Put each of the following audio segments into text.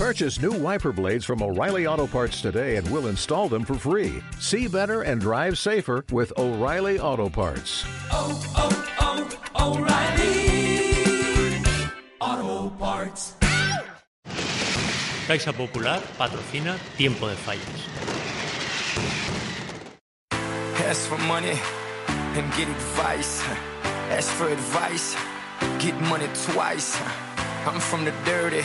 Purchase new wiper blades from O'Reilly Auto Parts today and we'll install them for free. See better and drive safer with O'Reilly Auto Parts. Oh, oh, oh, O'Reilly Auto Parts. Caixa Popular patrocina Tiempo de Fallas. Ask for money and get advice. Ask for advice, get money twice. I'm from the dirty,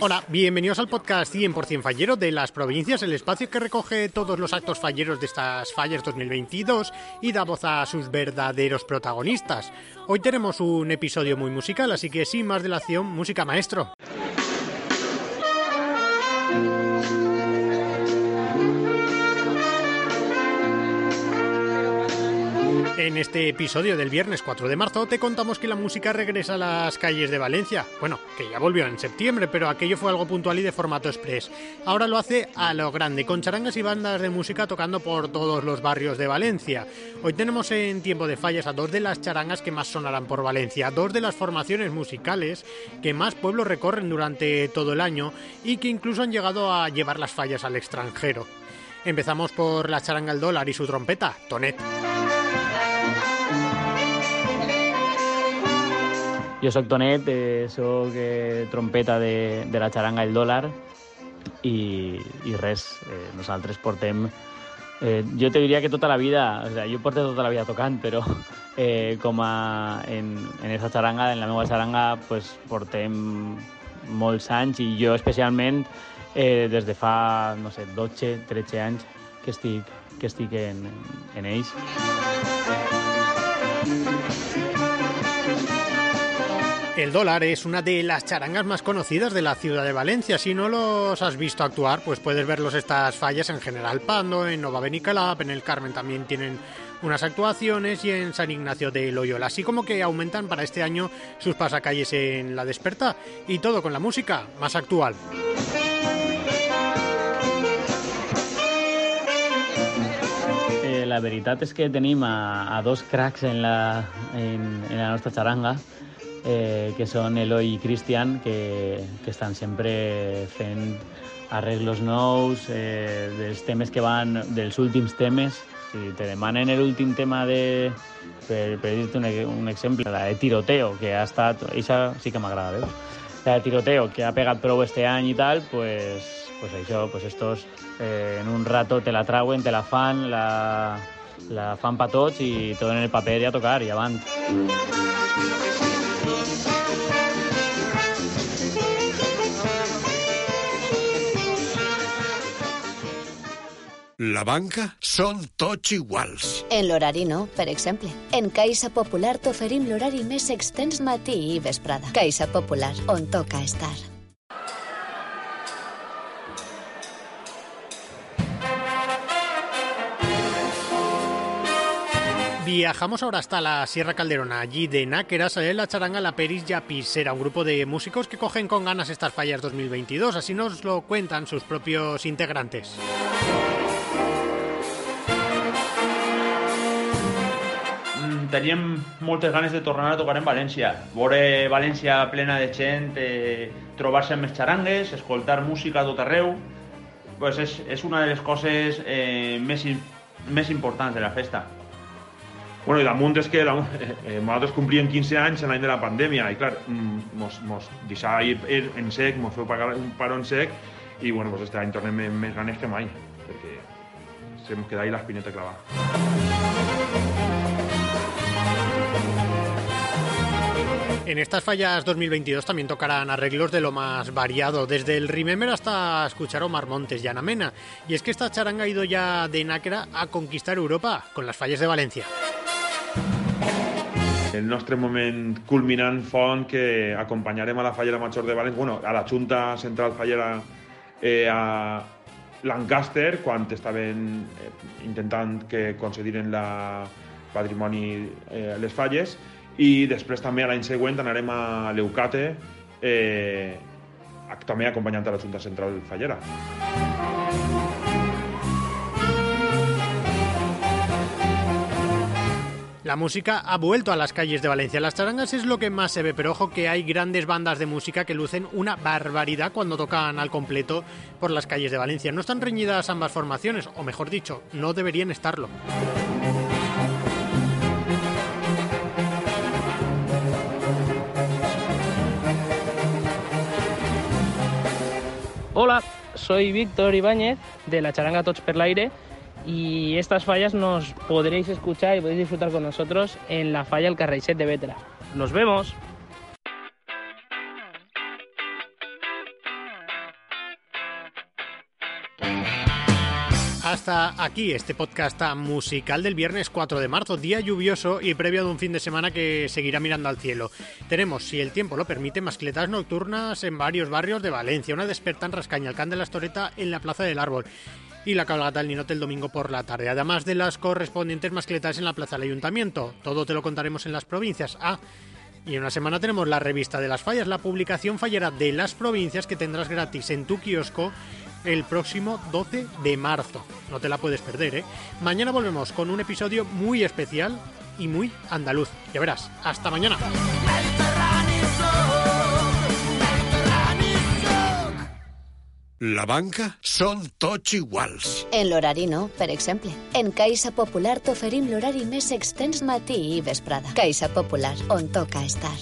Hola, bienvenidos al podcast 100% fallero de las provincias, el espacio que recoge todos los actos falleros de estas fallas 2022 y da voz a sus verdaderos protagonistas. Hoy tenemos un episodio muy musical, así que sin más dilación, música maestro. En este episodio del viernes 4 de marzo te contamos que la música regresa a las calles de Valencia. Bueno, que ya volvió en septiembre, pero aquello fue algo puntual y de formato express. Ahora lo hace a lo grande, con charangas y bandas de música tocando por todos los barrios de Valencia. Hoy tenemos en tiempo de fallas a dos de las charangas que más sonarán por Valencia, dos de las formaciones musicales que más pueblos recorren durante todo el año y que incluso han llegado a llevar las fallas al extranjero. Empezamos por la charanga al dólar y su trompeta, Tonet. Jo sóc Tonet, eh, sóc eh, trompeta de, de la xaranga El Dòlar i, i res, eh, nosaltres portem... Eh, jo te diria que tota la vida, o sea, jo porto tota la vida tocant, però eh, com a, en, en esa xaranga, en la meva xaranga, pues, portem molts anys i jo especialment eh, des de fa, no sé, 12, 13 anys que estic, que estic en, en ells. El dólar es una de las charangas más conocidas de la ciudad de Valencia. Si no los has visto actuar, pues puedes verlos estas fallas en General Pando, en Nova Benicalap, en el Carmen también tienen unas actuaciones y en San Ignacio de Loyola. Así como que aumentan para este año sus pasacalles en La Desperta y todo con la música más actual. Eh, la veritat és que tenim a, dos cracs en la, en, la nostra xaranga, eh, que són Eloi i Cristian, que, que estan sempre fent arreglos nous, eh, dels temes que van, dels últims temes. Si te demanen l'últim tema de... Per, per dir-te un, un exemple, la de Tiroteo, que ha estat... Això sí que m'agrada, veus? La de Tiroteo, que ha pegat prou este any i tal, pues, pues això, pues estos eh, en un rato te la trauen, te la fan, la, la fan pa tots i tot en el paper i a tocar i avant. La banca són tots iguals. En l'horari no, per exemple. En Caixa Popular t'oferim l'horari més extens matí i vesprada. Caixa Popular, on toca estar. Viajamos ahora hasta la Sierra Calderona. Allí de Náquera sale la charanga La Peris Yapisera, un grupo de músicos que cogen con ganas estas fallas 2022. Así nos lo cuentan sus propios integrantes. Teníem moltes ganes de tornar a tocar en València. Veure València plena de gent, eh, trobar-se amb els xarangues, escoltar música a tot arreu, pues és, és una de les coses eh, més, més importants de la festa. Bueno, i damunt és que la, eh, nosaltres complíem 15 anys en l'any de la pandèmia i clar, mm, mos, mos deixava ir, ir en sec, mos feu pagar un paro en sec i bueno, pues este any tornem amb més ganes que mai perquè se mos queda ahí la espineta clavada. En estas fallas 2022 también tocarán arreglos de lo más variado, desde el Remember hasta escuchar Omar Montes y Ana Mena. Y es que esta charanga ha ido ya de Náquera a conquistar Europa con las fallas de Valencia. El nostre moment culminant font que acompanyarem a la Fallera Major de València, bueno, a la Junta Central Fallera eh, a Lancaster, quan estaven eh, intentant que concediren la patrimoni eh, les falles, i després també a l'any següent anarem a Leucate, eh, també acompanyant a la Junta Central Fallera. La música ha vuelto a las calles de Valencia. Las charangas es lo que más se ve, pero ojo que hay grandes bandas de música que lucen una barbaridad cuando tocan al completo por las calles de Valencia. No están reñidas ambas formaciones, o mejor dicho, no deberían estarlo. Hola, soy Víctor Ibáñez de la charanga Tots per l'aire y estas fallas nos podréis escuchar y podéis disfrutar con nosotros en la falla El Carreixet de Vetra. ¡Nos vemos! Hasta aquí este podcast musical del viernes 4 de marzo, día lluvioso y previo de un fin de semana que seguirá mirando al cielo. Tenemos, si el tiempo lo permite, mascletas nocturnas en varios barrios de Valencia, una desperta en Rascañalcán de la Estoreta en la Plaza del Árbol y la cabalgata del Ninote el domingo por la tarde, además de las correspondientes mascletas en la Plaza del Ayuntamiento. Todo te lo contaremos en las provincias. Ah, y en una semana tenemos la revista de las fallas, la publicación fallera de las provincias que tendrás gratis en tu kiosco el próximo 12 de marzo. No te la puedes perder, ¿eh? Mañana volvemos con un episodio muy especial y muy andaluz. Ya verás. Hasta mañana. La banca són tots iguals. En l'horari no, per exemple. En Caixa Popular t'oferim l'horari més extens matí i vesprada. Caixa Popular, on toca estar.